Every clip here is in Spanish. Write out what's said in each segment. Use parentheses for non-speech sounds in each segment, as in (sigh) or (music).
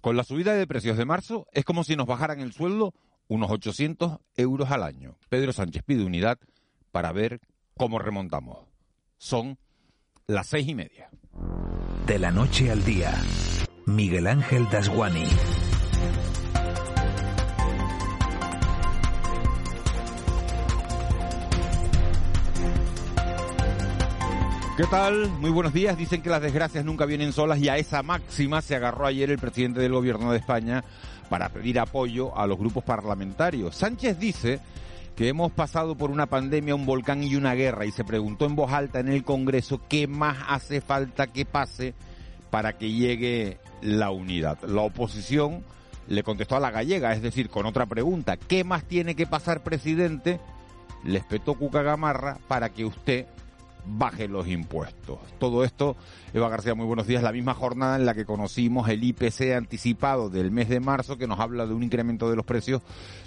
Con la subida de precios de marzo es como si nos bajaran el sueldo unos 800 euros al año. Pedro Sánchez pide unidad para ver cómo remontamos. Son las seis y media. De la noche al día, Miguel Ángel Dasguani. ¿Qué tal? Muy buenos días. Dicen que las desgracias nunca vienen solas y a esa máxima se agarró ayer el presidente del gobierno de España para pedir apoyo a los grupos parlamentarios. Sánchez dice que hemos pasado por una pandemia, un volcán y una guerra y se preguntó en voz alta en el Congreso qué más hace falta que pase para que llegue la unidad. La oposición le contestó a la gallega, es decir, con otra pregunta, ¿qué más tiene que pasar, presidente? Le espetó Cuca Gamarra para que usted baje los impuestos. Todo esto, Eva García, muy buenos días. La misma jornada en la que conocimos el IPC anticipado del mes de marzo, que nos habla de un incremento de los precios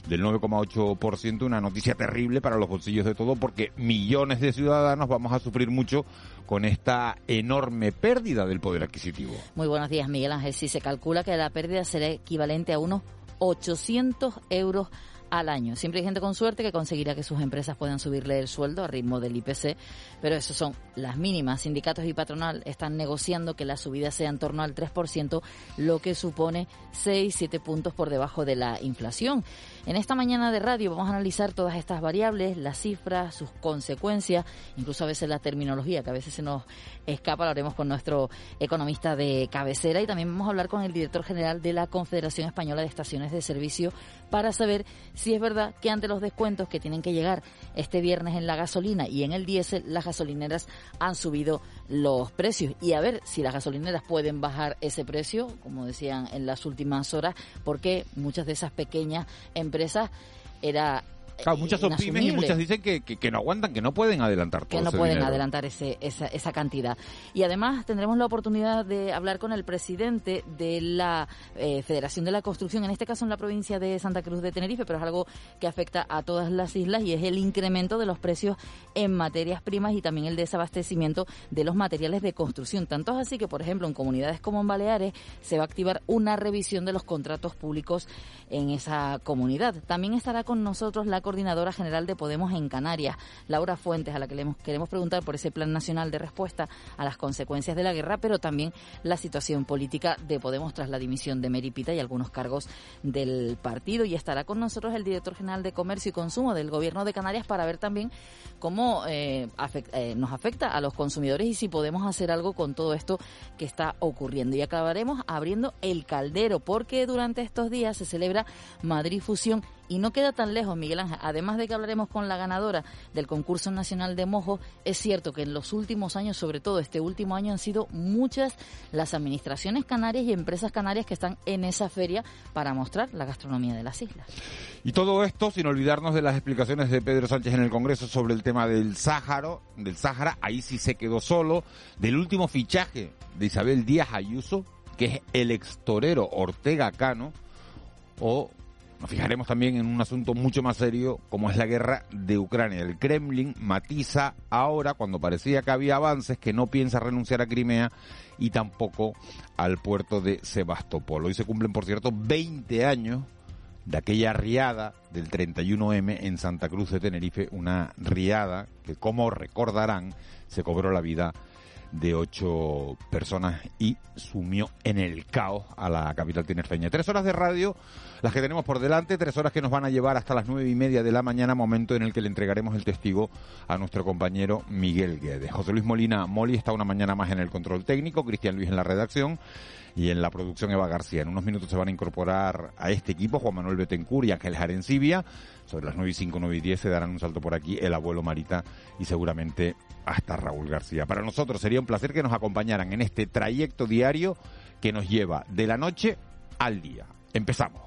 del 9,8%, una noticia terrible para los bolsillos de todo, porque millones de ciudadanos vamos a sufrir mucho con esta enorme pérdida del poder adquisitivo. Muy buenos días, Miguel Ángel. Si se calcula que la pérdida será equivalente a unos 800 euros al año. Siempre hay gente con suerte que conseguirá que sus empresas puedan subirle el sueldo a ritmo del IPC, pero eso son las mínimas. Sindicatos y patronal están negociando que la subida sea en torno al 3%, lo que supone 6-7 puntos por debajo de la inflación. En esta mañana de radio vamos a analizar todas estas variables, las cifras, sus consecuencias, incluso a veces la terminología, que a veces se nos escapa, lo haremos con nuestro economista de cabecera y también vamos a hablar con el director general de la Confederación Española de Estaciones de Servicio para saber es verdad que ante los descuentos que tienen que llegar este viernes en la gasolina y en el diésel, las gasolineras han subido los precios. Y a ver si las gasolineras pueden bajar ese precio, como decían en las últimas horas, porque muchas de esas pequeñas empresas era Claro, muchas son pymes y muchas dicen que, que, no aguantan, que no pueden adelantar todo Que no pueden adelantar ese, esa, esa cantidad. Y además tendremos la oportunidad de hablar con el presidente de la eh, Federación de la Construcción, en este caso en la provincia de Santa Cruz de Tenerife, pero es algo que afecta a todas las islas y es el incremento de los precios en materias primas y también el desabastecimiento de los materiales de construcción. Tanto es así que, por ejemplo, en comunidades como en Baleares se va a activar una revisión de los contratos públicos en esa comunidad. También estará con nosotros la coordinadora general de Podemos en Canarias, Laura Fuentes, a la que le queremos preguntar por ese plan nacional de respuesta a las consecuencias de la guerra, pero también la situación política de Podemos tras la dimisión de Meripita y algunos cargos del partido. Y estará con nosotros el director general de Comercio y Consumo del Gobierno de Canarias para ver también cómo eh, eh, nos afecta a los consumidores y si podemos hacer algo con todo esto que está ocurriendo. Y acabaremos abriendo el caldero, porque durante estos días se celebra Madrid Fusión y no queda tan lejos, Miguel Ángel. Además de que hablaremos con la ganadora del concurso nacional de mojo, es cierto que en los últimos años, sobre todo este último año, han sido muchas las administraciones canarias y empresas canarias que están en esa feria para mostrar la gastronomía de las islas. Y todo esto sin olvidarnos de las explicaciones de Pedro Sánchez en el Congreso sobre el tema del Sáhara, del Sáhara, ahí sí se quedó solo, del último fichaje de Isabel Díaz Ayuso, que es el extorero Ortega Cano, o nos fijaremos también en un asunto mucho más serio como es la guerra de Ucrania. El Kremlin matiza ahora, cuando parecía que había avances, que no piensa renunciar a Crimea y tampoco al puerto de Sebastopol. Hoy se cumplen, por cierto, 20 años de aquella riada del 31M en Santa Cruz de Tenerife, una riada que, como recordarán, se cobró la vida de ocho personas y sumió en el caos a la capital tinerfeña. Tres horas de radio, las que tenemos por delante, tres horas que nos van a llevar hasta las nueve y media de la mañana, momento en el que le entregaremos el testigo a nuestro compañero Miguel Guedes. José Luis Molina Moli está una mañana más en el control técnico, Cristian Luis en la redacción y en la producción Eva García. En unos minutos se van a incorporar a este equipo Juan Manuel Betencur y Ángel Jarencibia. Sobre las 9 y 5, 9 y 10 se darán un salto por aquí el abuelo Marita y seguramente hasta Raúl García. Para nosotros sería un placer que nos acompañaran en este trayecto diario que nos lleva de la noche al día. Empezamos.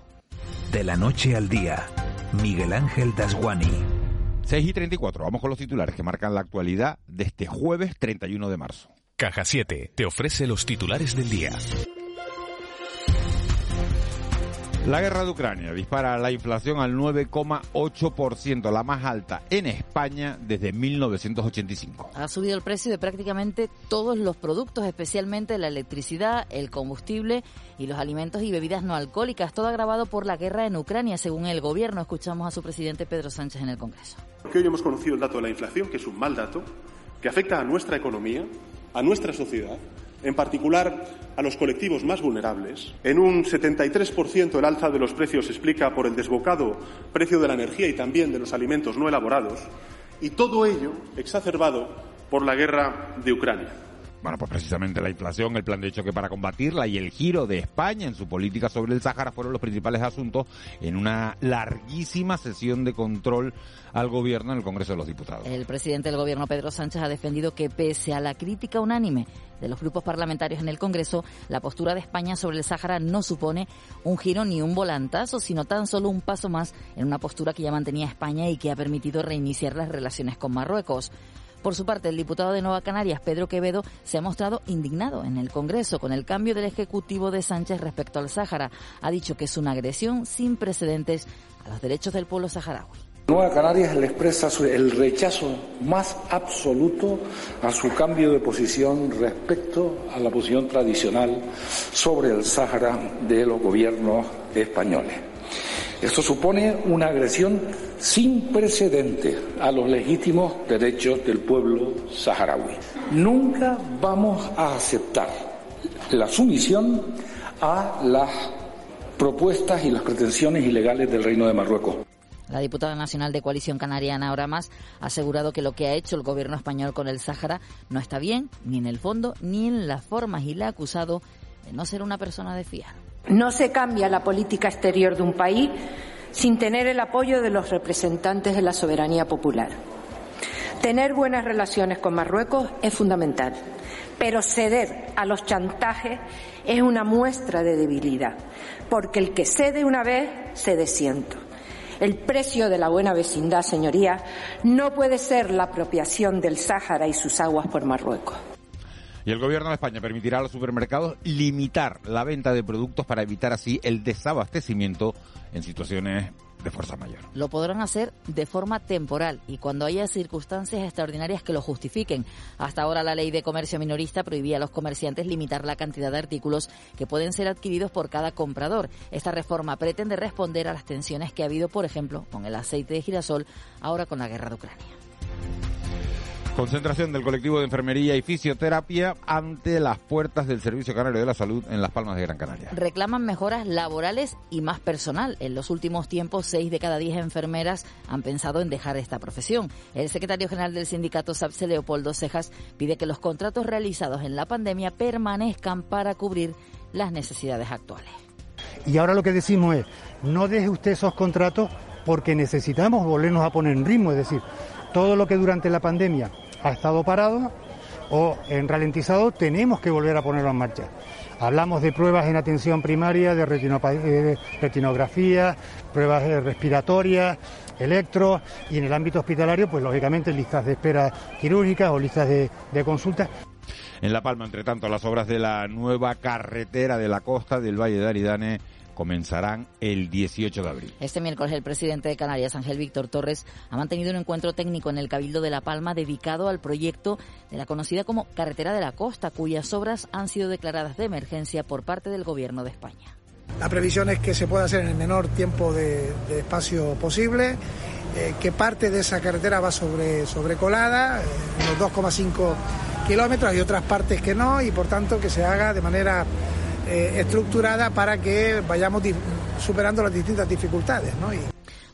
De la noche al día, Miguel Ángel Dasguani. 6 y 34, vamos con los titulares que marcan la actualidad de este jueves 31 de marzo. Caja 7 te ofrece los titulares del día. La guerra de Ucrania dispara la inflación al 9,8%, la más alta en España desde 1985. Ha subido el precio de prácticamente todos los productos, especialmente la electricidad, el combustible y los alimentos y bebidas no alcohólicas, todo agravado por la guerra en Ucrania, según el gobierno. Escuchamos a su presidente Pedro Sánchez en el Congreso. Porque hoy hemos conocido el dato de la inflación, que es un mal dato, que afecta a nuestra economía, a nuestra sociedad en particular a los colectivos más vulnerables. En un 73% el alza de los precios se explica por el desbocado precio de la energía y también de los alimentos no elaborados, y todo ello exacerbado por la guerra de Ucrania. Bueno, pues precisamente la inflación, el plan de choque para combatirla y el giro de España en su política sobre el Sáhara fueron los principales asuntos en una larguísima sesión de control al gobierno en el Congreso de los Diputados. El presidente del gobierno, Pedro Sánchez, ha defendido que pese a la crítica unánime de los grupos parlamentarios en el Congreso, la postura de España sobre el Sáhara no supone un giro ni un volantazo, sino tan solo un paso más en una postura que ya mantenía España y que ha permitido reiniciar las relaciones con Marruecos. Por su parte, el diputado de Nueva Canarias, Pedro Quevedo, se ha mostrado indignado en el Congreso con el cambio del Ejecutivo de Sánchez respecto al Sáhara. Ha dicho que es una agresión sin precedentes a los derechos del pueblo saharaui. Nueva Canarias le expresa el rechazo más absoluto a su cambio de posición respecto a la posición tradicional sobre el Sáhara de los gobiernos españoles. Esto supone una agresión sin precedente a los legítimos derechos del pueblo saharaui. Nunca vamos a aceptar la sumisión a las propuestas y las pretensiones ilegales del Reino de Marruecos. La diputada nacional de Coalición Canariana, ahora más, ha asegurado que lo que ha hecho el gobierno español con el Sáhara no está bien, ni en el fondo, ni en las formas, y le ha acusado de no ser una persona de fiar. No se cambia la política exterior de un país sin tener el apoyo de los representantes de la soberanía popular. Tener buenas relaciones con Marruecos es fundamental, pero ceder a los chantajes es una muestra de debilidad, porque el que cede una vez, cede ciento. El precio de la buena vecindad, señorías, no puede ser la apropiación del Sáhara y sus aguas por Marruecos. Y el gobierno de España permitirá a los supermercados limitar la venta de productos para evitar así el desabastecimiento en situaciones de fuerza mayor. Lo podrán hacer de forma temporal y cuando haya circunstancias extraordinarias que lo justifiquen. Hasta ahora la ley de comercio minorista prohibía a los comerciantes limitar la cantidad de artículos que pueden ser adquiridos por cada comprador. Esta reforma pretende responder a las tensiones que ha habido, por ejemplo, con el aceite de girasol, ahora con la guerra de Ucrania. Concentración del colectivo de enfermería y fisioterapia ante las puertas del Servicio Canario de la Salud en Las Palmas de Gran Canaria. Reclaman mejoras laborales y más personal. En los últimos tiempos, seis de cada diez enfermeras han pensado en dejar esta profesión. El secretario general del sindicato SAPSE, Leopoldo Cejas, pide que los contratos realizados en la pandemia permanezcan para cubrir las necesidades actuales. Y ahora lo que decimos es, no deje usted esos contratos porque necesitamos volvernos a poner en ritmo, es decir, todo lo que durante la pandemia ha estado parado o en ralentizado, tenemos que volver a ponerlo en marcha. Hablamos de pruebas en atención primaria, de eh, retinografía, pruebas respiratorias, electro y en el ámbito hospitalario, pues lógicamente listas de espera quirúrgicas o listas de, de consultas. En La Palma, entre tanto, las obras de la nueva carretera de la costa del Valle de Aridane comenzarán el 18 de abril. Este miércoles el presidente de Canarias, Ángel Víctor Torres, ha mantenido un encuentro técnico en el Cabildo de La Palma dedicado al proyecto de la conocida como Carretera de la Costa, cuyas obras han sido declaradas de emergencia por parte del Gobierno de España. La previsión es que se pueda hacer en el menor tiempo de, espacio posible, eh, que parte de esa carretera va sobre, sobrecolada, eh, unos 2,5 kilómetros, y otras partes que no, y por tanto que se haga de manera eh, estructurada para que vayamos superando las distintas dificultades.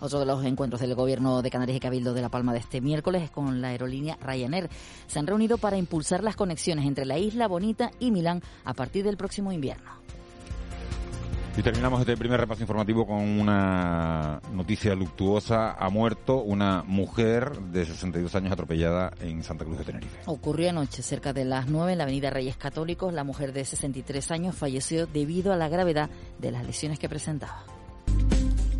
Otro de los encuentros del Gobierno de Canarias y Cabildo de La Palma de este miércoles es con la aerolínea Ryanair. Se han reunido para impulsar las conexiones entre la Isla Bonita y Milán a partir del próximo invierno. Y terminamos este primer repaso informativo con una noticia luctuosa. Ha muerto una mujer de 62 años atropellada en Santa Cruz de Tenerife. Ocurrió anoche, cerca de las 9, en la avenida Reyes Católicos. La mujer de 63 años falleció debido a la gravedad de las lesiones que presentaba.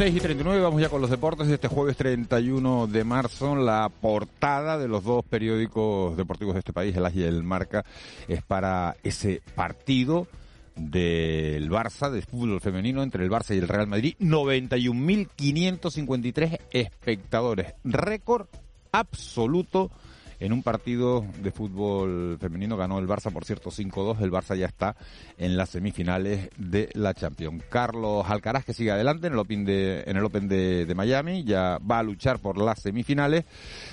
6 y 39, vamos ya con los deportes de este jueves 31 de marzo. La portada de los dos periódicos deportivos de este país, el AS y el Marca, es para ese partido del Barça, de fútbol femenino, entre el Barça y el Real Madrid. 91.553 espectadores. Récord absoluto en un partido de fútbol femenino. Ganó el Barça, por cierto, 5-2. El Barça ya está en las semifinales de la Champions. Carlos Alcaraz, que sigue adelante en el Open de, en el Open de, Miami, ya va a luchar por las semifinales.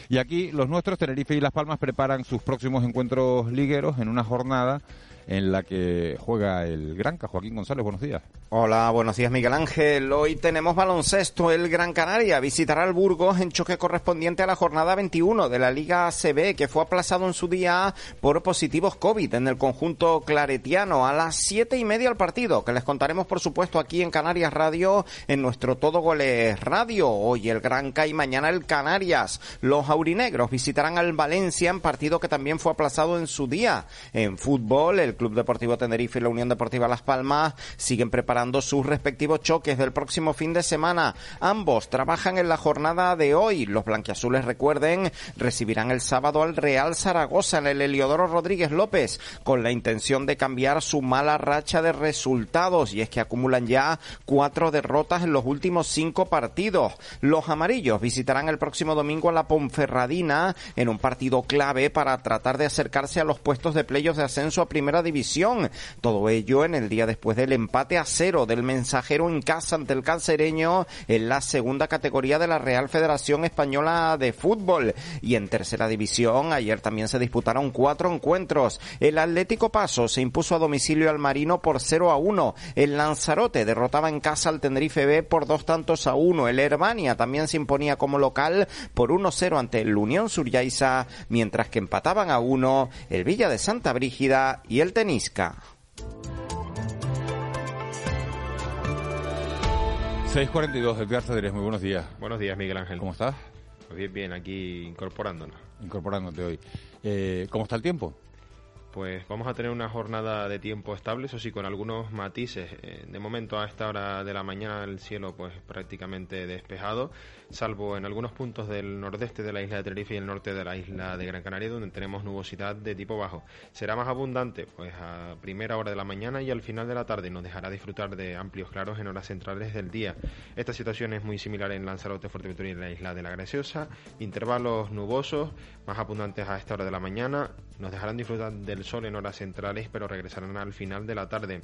Y aquí los nuestros, Tenerife y Las Palmas, preparan sus próximos encuentros ligueros en una jornada en la que juega el Granca. Joaquín González, buenos días. Hola, buenos días Miguel Ángel. Hoy tenemos baloncesto. El Gran Canaria visitará el Burgos en choque correspondiente a la jornada 21 de la Liga CB, que fue aplazado en su día por positivos COVID en el conjunto claretiano. A las siete y media el partido, que les contaremos por supuesto aquí en Canarias Radio, en nuestro Todo Goles Radio. Hoy el Granca y mañana el Canarias. Los aurinegros visitarán al Valencia en partido que también fue aplazado en su día. En fútbol, Club Deportivo Tenerife y la Unión Deportiva Las Palmas siguen preparando sus respectivos choques del próximo fin de semana. Ambos trabajan en la jornada de hoy. Los blanquiazules, recuerden, recibirán el sábado al Real Zaragoza en el Heliodoro Rodríguez López con la intención de cambiar su mala racha de resultados y es que acumulan ya cuatro derrotas en los últimos cinco partidos. Los amarillos visitarán el próximo domingo a la Ponferradina en un partido clave para tratar de acercarse a los puestos de playos de ascenso a primera división. Todo ello en el día después del empate a cero del mensajero en casa ante el cancereño en la segunda categoría de la Real Federación Española de Fútbol. Y en tercera división, ayer también se disputaron cuatro encuentros. El Atlético Paso se impuso a domicilio al Marino por 0 a 1. El Lanzarote derrotaba en casa al Tenerife B por dos tantos a uno. El Herbania también se imponía como local por 1-0 ante el Unión Suryaiza, mientras que empataban a uno el Villa de Santa Brígida y el Tenisca. 6.42, Edgar Cedrés, muy buenos días. Buenos días, Miguel Ángel. ¿Cómo estás? Pues bien, bien, aquí incorporándonos. Incorporándote hoy. Eh, ¿Cómo está el tiempo? Pues vamos a tener una jornada de tiempo estable, eso sí, con algunos matices. Eh, de momento, a esta hora de la mañana, el cielo pues prácticamente despejado, salvo en algunos puntos del nordeste de la isla de Tenerife y el norte de la isla de Gran Canaria, donde tenemos nubosidad de tipo bajo. Será más abundante pues a primera hora de la mañana y al final de la tarde nos dejará disfrutar de amplios claros en horas centrales del día. Esta situación es muy similar en Lanzarote, Fuerteventura y en la isla de la Graciosa. Intervalos nubosos, más abundantes a esta hora de la mañana, nos dejarán disfrutar del sol en horas centrales, pero regresarán al final de la tarde.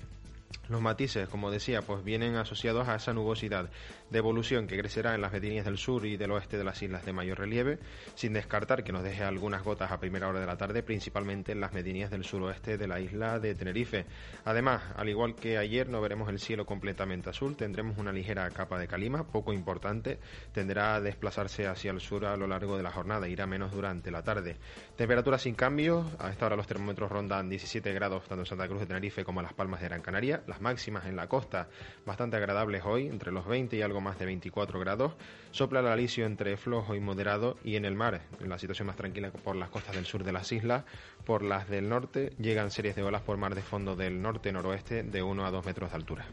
Los matices, como decía, pues vienen asociados a esa nubosidad de evolución que crecerá en las medianías del sur y del oeste de las islas de mayor relieve, sin descartar que nos deje algunas gotas a primera hora de la tarde, principalmente en las medianías del suroeste de la isla de Tenerife. Además, al igual que ayer, no veremos el cielo completamente azul, tendremos una ligera capa de calima, poco importante, tenderá a desplazarse hacia el sur a lo largo de la jornada, irá menos durante la tarde. Temperaturas sin cambios, a esta hora los termómetros rondan 17 grados tanto en Santa Cruz de Tenerife como en Las Palmas de Gran Canaria, las máximas en la costa bastante agradables hoy, entre los 20 y algo más de 24 grados. Sopla el alisio entre flojo y moderado y en el mar, en la situación más tranquila por las costas del sur de las islas, por las del norte llegan series de olas por mar de fondo del norte-noroeste de 1 a 2 metros de altura.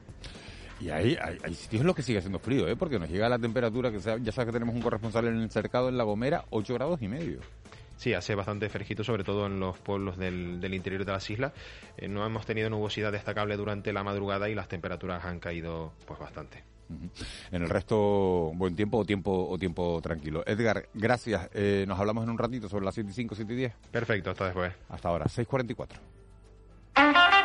Y hay, hay, hay, sitios en los que sigue haciendo frío, ¿eh? porque nos llega la temperatura, que ya sabes que tenemos un corresponsal en el cercado en La Gomera, 8 grados y medio. Sí, hace bastante fresquito, sobre todo en los pueblos del, del interior de las islas. Eh, no hemos tenido nubosidad destacable durante la madrugada y las temperaturas han caído pues bastante. En el resto, buen tiempo o tiempo o tiempo tranquilo. Edgar, gracias. Eh, nos hablamos en un ratito sobre las 7 y 5, 7 y 10. Perfecto, hasta después. Hasta ahora, 6.44.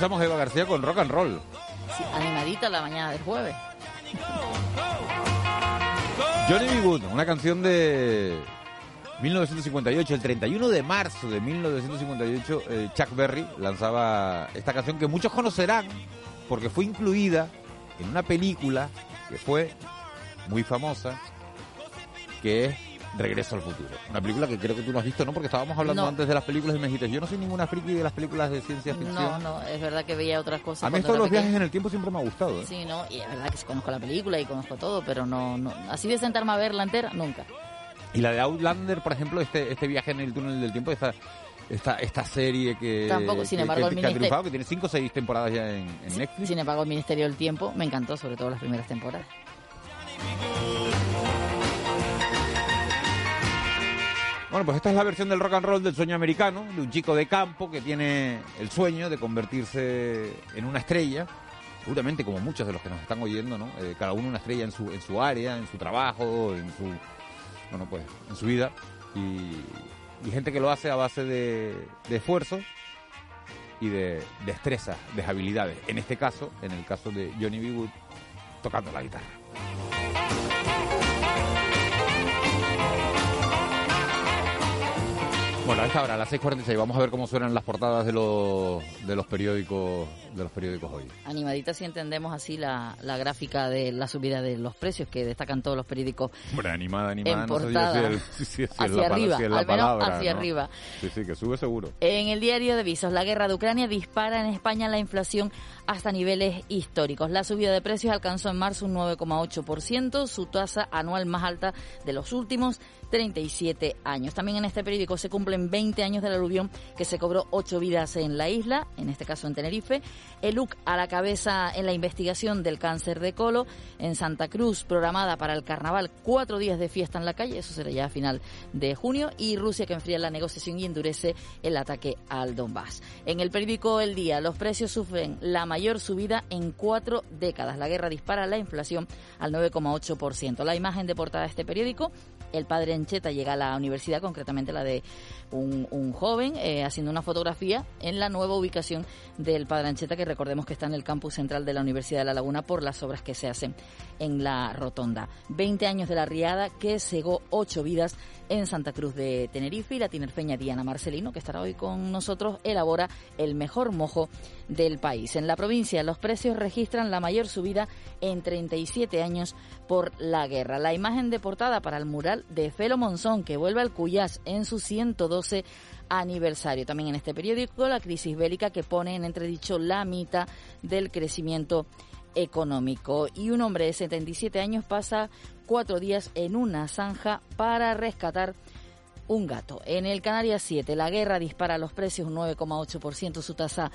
Hoy empezamos Eva García con rock and roll. Sí, animadita la mañana del jueves. Johnny B. Good, una canción de 1958, el 31 de marzo de 1958, eh, Chuck Berry lanzaba esta canción que muchos conocerán porque fue incluida en una película que fue muy famosa, que es Regreso al futuro. Una película que creo que tú no has visto, ¿no? Porque estábamos hablando No. antes de las películas y me dijiste, yo no soy ninguna friki de las películas de ciencia ficción. No, no, es verdad que veía otras cosas. A mí cuando esto de era los viajes en el tiempo siempre me ha gustado. ¿eh? Sí, ¿no? Y es verdad que conozco la película y conozco todo, pero no, no así de sentarme a verla entera, nunca. Y la de Outlander, por ejemplo, este, este viaje en el túnel del tiempo, esta, esta, esta serie que, Tampoco, sin que- embargo, que, ha triunfado, que tiene cinco o seis temporadas ya en, en Netflix. Sin embargo, el Ministerio del Tiempo me encantó, sobre todo las primeras temporadas. Bueno, pues esta es la versión del rock and roll del sueño americano, de un chico de campo que tiene el sueño de convertirse en una estrella, seguramente como muchos de los que nos están oyendo, ¿no? Eh, cada uno una estrella en su, en su área, en su trabajo, en su, bueno, pues, en su vida, y, gente que lo hace a base de, de esfuerzo y de destreza, de habilidades. En este caso, en el caso de Johnny B. Wood, tocando la guitarra. Bueno, a esta hora, a las 6.46, vamos a ver cómo suenan las portadas de los, de los periódicos de los periódicos hoy. Animadita si entendemos así la, la gráfica de la subida de los precios que destacan todos los periódicos Bueno, animada, animada, en no sé yo portada. si el- (laughs) si- si es hacia arriba, si es la al menos palabra, hacia ¿no? arriba. Sí, sí, que sube seguro. En el diario de Visos, la guerra de Ucrania dispara en España la inflación hasta niveles históricos. La subida de precios alcanzó en marzo un 9,8%, su tasa anual más alta de los últimos 37 años. También en este periódico se cumplen 20 años del aluvión que se cobró ocho vidas en la isla, en este caso en Tenerife. El UC a la cabeza en la investigación del cáncer de colo. En Santa Cruz, programada para el carnaval, cuatro días de fiesta en la calle, eso será ya a final de junio. Y Rusia que enfría la negociación y endurece el ataque al Donbass. En el periódico El Día, los precios sufren la mayor subida en cuatro décadas. La guerra dispara la inflación al 9,8%. La imagen de portada de este periódico el padre Encheta llega a la universidad, concretamente la de un, un joven, eh, haciendo una fotografía en la nueva ubicación del padre Ancheta, que recordemos que está en el campus central de la Universidad de La Laguna por las obras que se hacen en la rotonda. 20 años de la riada que cegó ocho vidas en Santa Cruz de Tenerife y la tinerfeña Diana Marcelino, que estará hoy con nosotros, elabora el mejor mojo del país. En la provincia los precios registran la mayor subida en 37 años por la guerra. La imagen de portada para el mural de Felo Monzón, que vuelve al Cuyás en su 112 aniversario. También en este periódico la crisis bélica que pone en entredicho la mitad del crecimiento económico. Y un hombre de 77 años pasa cuatro días en una zanja para rescatar un gato. En el Canarias 7, la guerra dispara los precios un 9,8%, su tasa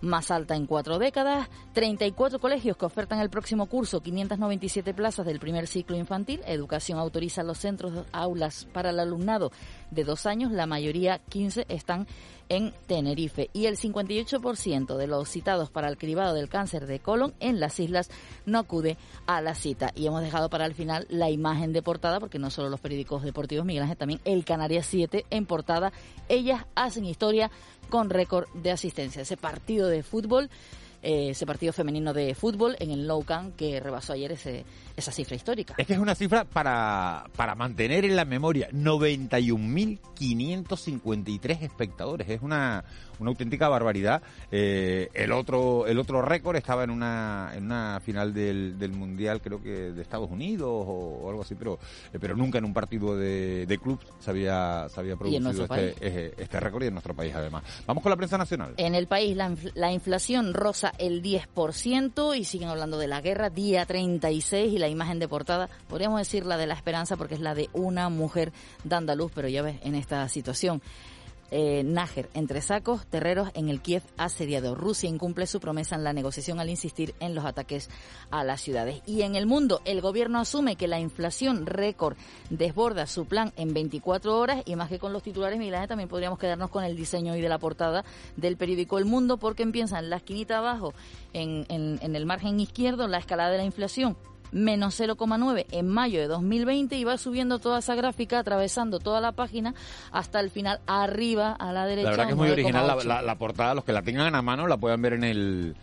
más alta en cuatro décadas. 34 colegios que ofertan el próximo curso 597 plazas del primer ciclo infantil. Educación autoriza los centros aulas para el alumnado de dos años. La mayoría, 15, están en Tenerife. Y el 58% de los citados para el cribado del cáncer de colon en las islas no acude a la cita. Y hemos dejado para el final la imagen de portada, porque no solo los periódicos deportivos, Miguel Ángel, también el Canarias 7 en portada. Ellas hacen historia con récord de asistencia. Ese partido de fútbol, eh, ese partido femenino de fútbol en el Nou Camp que rebasó ayer ese, esa cifra histórica. Es que es una cifra para, para mantener en la memoria 91.553 espectadores. Es una, una auténtica barbaridad. Eh, el otro el otro récord estaba en una en una final del, del Mundial, creo que de Estados Unidos o, o algo así, pero eh, pero nunca en un partido de, de club se había, se había producido este, eh, este récord y en nuestro país además. Vamos con la prensa nacional. En el país la, la inflación roza el 10% y siguen hablando de la guerra, día 36 y la imagen de portada, podríamos decir la de la esperanza porque es la de una mujer dando a luz, pero ya ves, en esta situación. Eh, Nájer, entre sacos, terreros en el Kiev asediado. Rusia incumple su promesa en la negociación al insistir en los ataques a las ciudades. Y en el mundo, el gobierno asume que la inflación récord desborda su plan en 24 horas y más que con los titulares, Miguel también podríamos quedarnos con el diseño y de la portada del periódico El Mundo porque empieza en la esquinita abajo, en, en- en el margen izquierdo, la escalada de la inflación menos 0,9 en mayo de 2020 y va subiendo toda esa gráfica, atravesando toda la página hasta el final arriba a la derecha. La verdad que es muy original la, la, la portada, los que la tengan a mano la puedan ver en el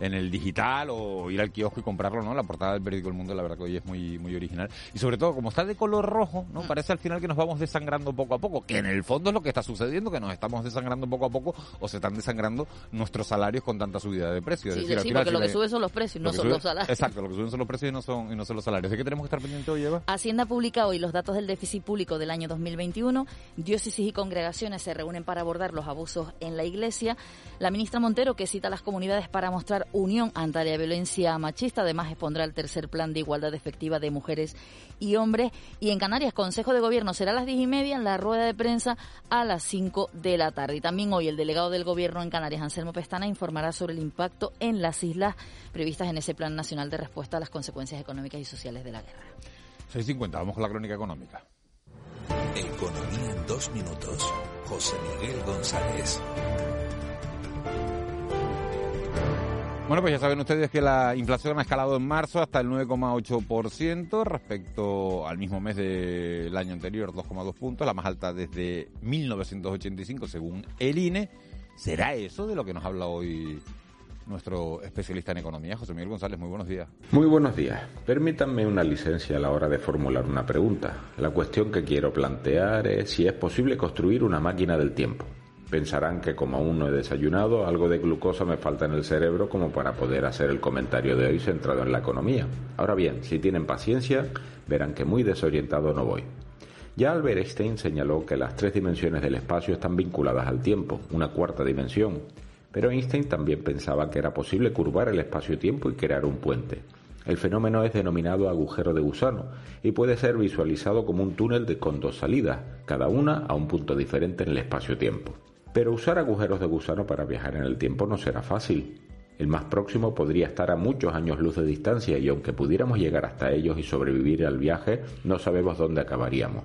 en el digital o ir al kiosco y comprarlo, ¿no? La portada del periódico El Mundo, la verdad que hoy es muy, muy original. Y sobre todo, como está de color rojo, ¿no? Parece al final que nos vamos desangrando poco a poco, que en el fondo es lo que está sucediendo, que nos estamos desangrando poco a poco o se están desangrando nuestros salarios con tanta subida de precios. Sí, es decir, porque lo que sube son los precios, no son los salarios. Exacto, lo que suben son los precios y no son, y no son los salarios. ¿De qué tenemos que estar pendientes hoy, Eva? Hacienda publica hoy los datos del déficit público del año 2021. Diócesis y congregaciones se reúnen para abordar los abusos en la iglesia. La ministra Montero, que cita a las comunidades para mostrar unión ante la violencia machista, además expondrá el tercer plan de igualdad efectiva de mujeres y hombres. Y en Canarias, Consejo de Gobierno será a las diez y media, en la rueda de prensa a las 5 de la tarde. Y también hoy el delegado del Gobierno en Canarias, Anselmo Pestana, informará sobre el impacto en las islas previstas en ese Plan Nacional de Respuesta a las Consecuencias Económicas y Sociales de la Guerra. 6.50, vamos con la crónica económica. Economía en dos minutos. José Miguel González. Bueno, pues ya saben ustedes que la inflación ha escalado en marzo hasta el 9,8% respecto al mismo mes del año anterior, 2,2 puntos, la más alta desde 1985 según el INE. ¿Será eso de lo que nos habla hoy nuestro especialista en economía, José Miguel González? Muy buenos días. Muy buenos días. Permítanme una licencia a la hora de formular una pregunta. La cuestión que quiero plantear es si es posible construir una máquina del tiempo. Pensarán que como aún no he desayunado, algo de glucosa me falta en el cerebro como para poder hacer el comentario de hoy centrado en la economía. Ahora bien, si tienen paciencia, verán que muy desorientado no voy. Ya Albert Einstein señaló que las tres dimensiones del espacio están vinculadas al tiempo, una cuarta dimensión. Pero Einstein también pensaba que era posible curvar el espacio-tiempo y crear un puente. El fenómeno es denominado agujero de gusano y puede ser visualizado como un túnel con dos salidas, cada una a un punto diferente en el espacio-tiempo. Pero usar agujeros de gusano para viajar en el tiempo no será fácil. El más próximo podría estar a muchos años luz de distancia y aunque pudiéramos llegar hasta ellos y sobrevivir al viaje, no sabemos dónde acabaríamos.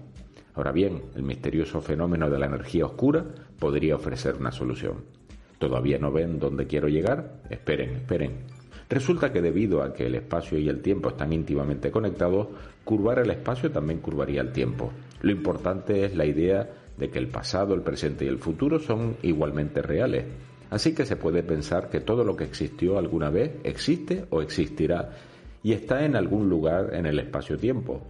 Ahora bien, el misterioso fenómeno de la energía oscura podría ofrecer una solución. ¿Todavía no ven dónde quiero llegar? Esperen, esperen. Resulta que debido a que el espacio y el tiempo están íntimamente conectados, curvar el espacio también curvaría el tiempo. Lo importante es la idea de que el pasado, el presente y el futuro son igualmente reales. Así que se puede pensar que todo lo que existió alguna vez existe o existirá y está en algún lugar en el espacio-tiempo,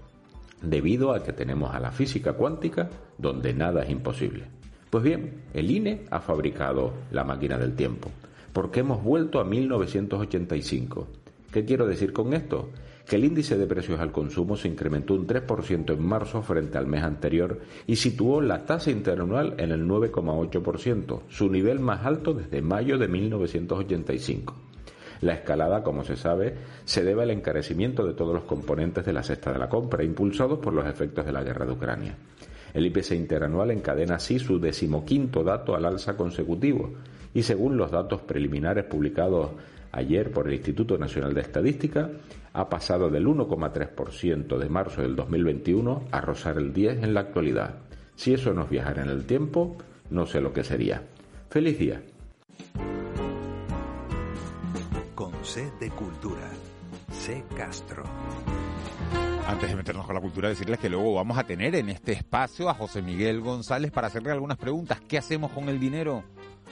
debido a que tenemos a la física cuántica donde nada es imposible. Pues bien, el INE ha fabricado la máquina del tiempo, porque hemos vuelto a 1985. ¿Qué quiero decir con esto? El índice de precios al consumo se incrementó un 3% en marzo frente al mes anterior y situó la tasa interanual en el 9,8%, su nivel más alto desde mayo de 1985. La escalada, como se sabe, se debe al encarecimiento de todos los componentes de la cesta de la compra, impulsados por los efectos de la guerra de Ucrania. El IPC interanual encadena así su decimoquinto dato al alza consecutivo y según los datos preliminares publicados ayer por el Instituto Nacional de Estadística, ha pasado del 1,3% de marzo del 2021 a rozar el 10% en la actualidad. Si eso nos viajara en el tiempo, no sé lo que sería. ¡Feliz día! Con C de Cultura. C Castro. Antes de meternos con la cultura, decirles que luego vamos a tener en este espacio a José Miguel González para hacerle algunas preguntas. ¿Qué hacemos con el dinero?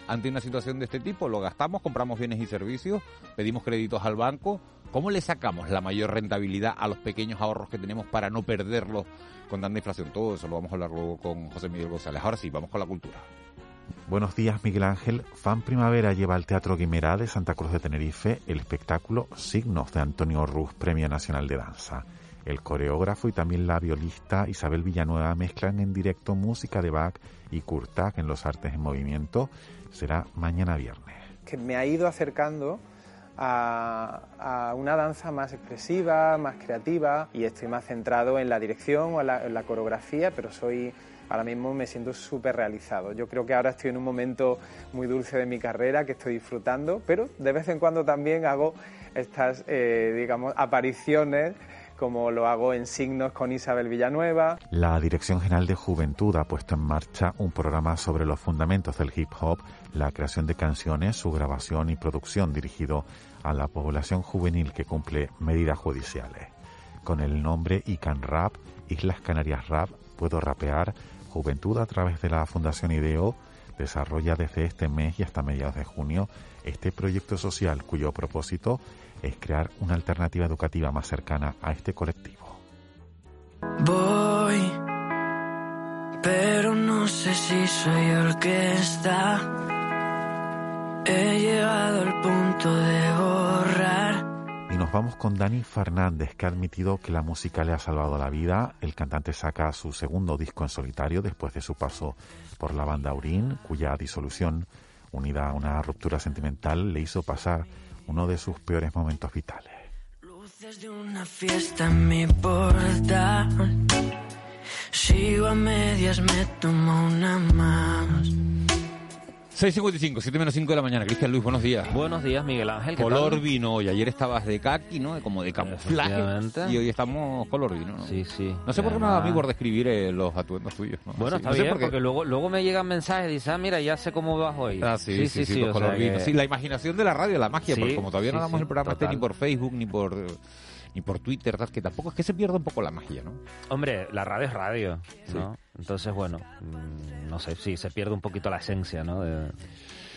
Ante una situación de este tipo? ¿Lo gastamos, compramos bienes y servicios, pedimos créditos al banco? ¿Cómo le sacamos la mayor rentabilidad a los pequeños ahorros que tenemos para no perderlos con tanta inflación? Todo eso lo vamos a hablar luego con José Miguel González. Ahora sí, vamos con la cultura. Buenos días, Miguel Ángel. Fan Primavera lleva al Teatro Guimerá de Santa Cruz de Tenerife el espectáculo Signos de Antonio Ruz, Premio Nacional de Danza. El coreógrafo y también la violista Isabel Villanueva mezclan en directo música de Bach y Kurtak en los artes en movimiento será mañana viernes. Que me ha ido acercando a, una danza más expresiva, más creativa y estoy más centrado en la dirección o en la, coreografía, pero soy ahora mismo me siento súper realizado. Yo creo que ahora estoy en un momento muy dulce de mi carrera que estoy disfrutando, pero de vez en cuando también hago estas, eh, digamos, apariciones como lo hago en Signos con Isabel Villanueva. La Dirección General de Juventud ha puesto en marcha un programa sobre los fundamentos del hip hop, la creación de canciones, su grabación y producción dirigido a la población juvenil que cumple medidas judiciales. con el nombre ICAN Rap, Islas Canarias Rap, Puedo Rapear, Juventud a través de la Fundación IDEO desarrolla desde este mes y hasta mediados de junio este proyecto social cuyo propósito es crear una alternativa educativa más cercana a este colectivo. Voy, pero no sé si soy el que está. He llegado al punto de borrar. Y nos vamos con Dani Fernández, que ha admitido que la música le ha salvado la vida. El cantante saca su segundo disco en solitario después de su paso por la banda Urín, cuya disolución, unida a una ruptura sentimental, le hizo pasar uno de sus peores momentos vitales. Luces de una fiesta en mi portal. Sigo a medias, me tomo una más. 6.55, 7 menos 5 de la mañana. Cristian Luis, buenos días. Buenos días, Miguel Ángel. ¿qué Color tal? vino hoy. Ayer estabas de kaki, ¿no? Como de camuflaje. Y hoy estamos color vino, ¿no? Sí, sí. No sé por qué me da a mí por describir eh, los atuendos tuyos. ¿no? Bueno, está no sé bien, por porque luego, luego me llegan mensajes y dicen, ah, mira, ya sé cómo vas hoy. Ah, sí, sí, sí, o color sea vino. que- Sí, la imaginación de la radio, la magia, Sí, porque como todavía no sí, damos sí, el programa este ni por Facebook ni por eh, ni por Twitter, que tampoco es que se pierda un poco la magia, ¿no? Hombre, la radio es radio, ¿no? Entonces, bueno, mm, no sé, sí, se pierde un poquito la esencia, ¿no? De,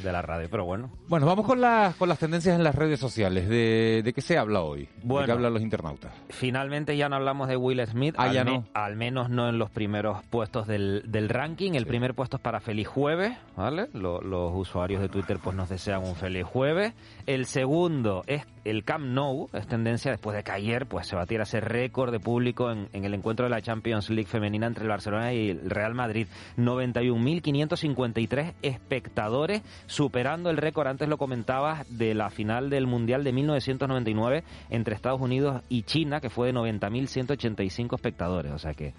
de la radio, pero bueno. Bueno, vamos con las con las tendencias en las redes sociales. ¿De, de qué se habla hoy? ¿De Bueno. qué hablan los internautas? Finalmente ya no hablamos de Will Smith, Ah, al, ya me- no. al menos no en los primeros puestos del, del ranking. El primer puesto es para Feliz Jueves, ¿vale? Lo- los usuarios de Twitter pues nos desean un feliz jueves. El segundo es el Camp Nou, es tendencia después de que ayer pues se batiera ese récord de público en, en el encuentro de la Champions League femenina entre el Barcelona y el Real Madrid. 91.553 espectadores, superando el récord, antes lo comentabas, de la final del Mundial de 1999 entre Estados Unidos y China, que fue de 90.185 espectadores. O sea que...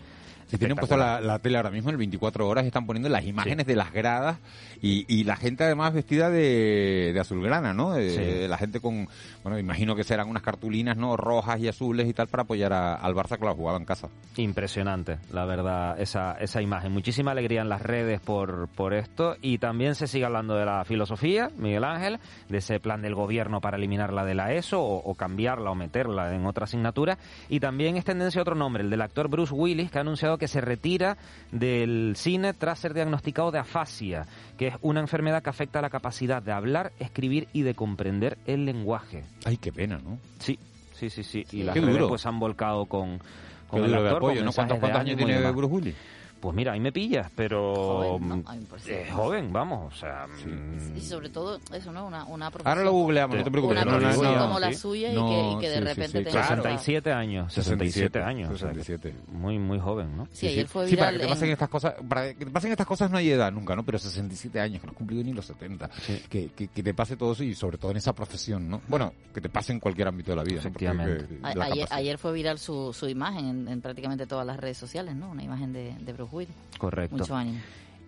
Tienen puesto la, la tele ahora mismo, el 24 horas están poniendo las imágenes de las gradas y, y la gente además vestida de, de azulgrana, ¿no? De- Sí. La gente con, bueno, imagino que serán unas cartulinas, ¿no? Rojas y azules y tal para apoyar a- al Barça que la jugaba en casa. Impresionante, la verdad, esa, esa imagen. Muchísima alegría en las redes por, por esto y también se sigue hablando de la filosofía, Miguel Ángel, de ese plan del gobierno para eliminarla de la ESO o, o cambiarla o meterla en otra asignatura. Y también es tendencia otro nombre, el del actor Bruce Willis, que ha anunciado que se retira del cine tras ser diagnosticado de afasia, que es una enfermedad que afecta la capacidad de hablar, escribir y de comprender el lenguaje. Ay, qué pena, ¿no? Sí, sí, sí, sí. Y las redes pues han volcado con, con el actor, con apoyo, ¿no? ¿Cuántos, cuántos años tiene. Bruce Willis? Pues mira, ahí me pillas, pero Joven, ¿no? mm, A mí me parece. es joven, vamos, o sea, mm, Y sobre todo, eso, ¿no? Una, una profesión. Ahora lo googleamos, no te preocupes. Una no, no, profesión no, como la sí. suya y que, y que de sí, sí, repente sí, tenga claro. 67 años, 67 años, o sea, 67. muy, muy joven, ¿no? Sí, ayer fue Sí, para viral que te pasen en- estas cosas, para que te pasen estas cosas no hay edad nunca, ¿no? Pero 67 años, que no has cumplido ni los 70. Que, que, que te pase todo eso y sobre todo en esa profesión, ¿no? Bueno, que te pase en cualquier ámbito de la vida. ¿no? Porque, Efectivamente. eh, ayer, ayer fue viral su, su imagen en, en prácticamente todas las redes sociales, ¿no? Una imagen de, de Bruce Correcto. Mucho ánimo.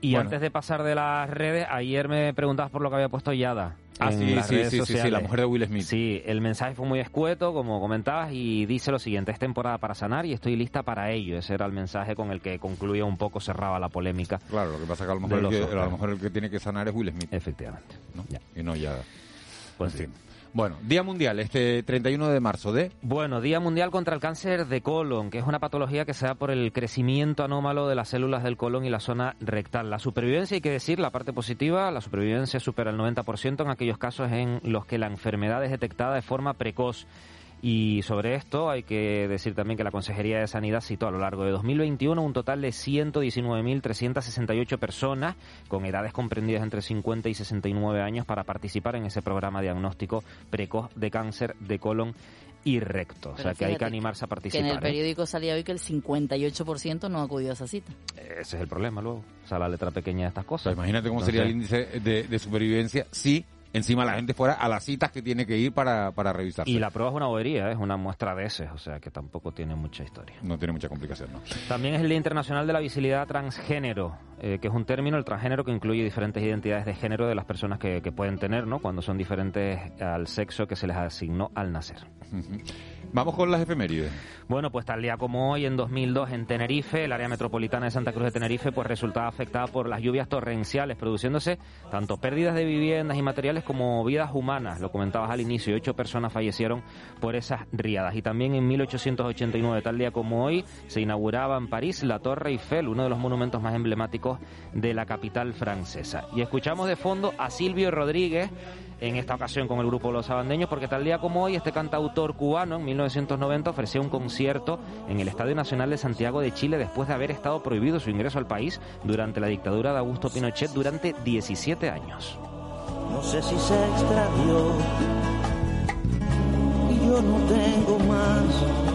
Y Bueno. antes de pasar de las redes, ayer me preguntabas por lo que había puesto Yada. Ah, en sí, las sí, redes sí, sí, sí, la mujer de Will Smith. Sí, el mensaje fue muy escueto, como comentabas, y dice lo siguiente, es temporada para sanar y estoy lista para ello. Ese era el mensaje con el que concluía un poco, cerraba la polémica. Claro, lo que pasa es que a lo mejor, el que, Oscars. a lo mejor el que tiene que sanar es Will Smith. Efectivamente. ¿no? Y no ya. Pues en fin. Bueno, Día Mundial, este 31 de marzo de... Bueno, Día Mundial contra el Cáncer de Colon, que es una patología que se da por el crecimiento anómalo de las células del colon y la zona rectal. La supervivencia, hay que decir, la parte positiva, la supervivencia supera el 90% en aquellos casos en los que la enfermedad es detectada de forma precoz. Y sobre esto hay que decir también que la Consejería de Sanidad citó a lo largo de 2021 un total de 119.368 personas con edades comprendidas entre 50 y 69 años para participar en ese programa diagnóstico precoz de cáncer de colon y recto. o sea que hay que animarse a Que en participar. el ¿eh? periódico salía hoy que el 58% no acudió a esa cita. Ese es el problema luego. O sea, la letra pequeña de estas cosas. imagínate cómo sería el índice de, de supervivencia si encima la gente fuera a las citas que tiene que ir para, para revisarse. Y la prueba es una bobería, es una muestra de ese, o sea que tampoco tiene mucha historia. No tiene mucha complicación, ¿no? También es el Día Internacional de la Visibilidad Transgénero. eh, que es un término, el transgénero, que incluye diferentes identidades de género de las personas que, que pueden tener, ¿no? Cuando son diferentes al sexo que se les asignó al nacer. Vamos con las efemérides. Bueno, pues tal día como hoy, en 2002, en Tenerife, el área metropolitana de Santa Cruz de Tenerife, pues resultaba afectada por las lluvias torrenciales, produciéndose tanto pérdidas de viviendas y materiales como vidas humanas. Lo comentabas al inicio, ocho personas fallecieron por esas riadas. Y también en 1889, tal día como hoy, se inauguraba en París la Torre Eiffel, uno de los monumentos más emblemáticos de la capital francesa. Y escuchamos de fondo a Silvio Rodríguez, en esta ocasión con el grupo Los Abandeños, porque tal día como hoy este cantautor cubano en 1990 ofreció un concierto en el Estadio Nacional de Santiago de Chile después de haber estado prohibido su ingreso al país durante la dictadura de Augusto Pinochet durante 17 años. No sé si se extravió y yo no tengo más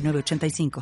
906985.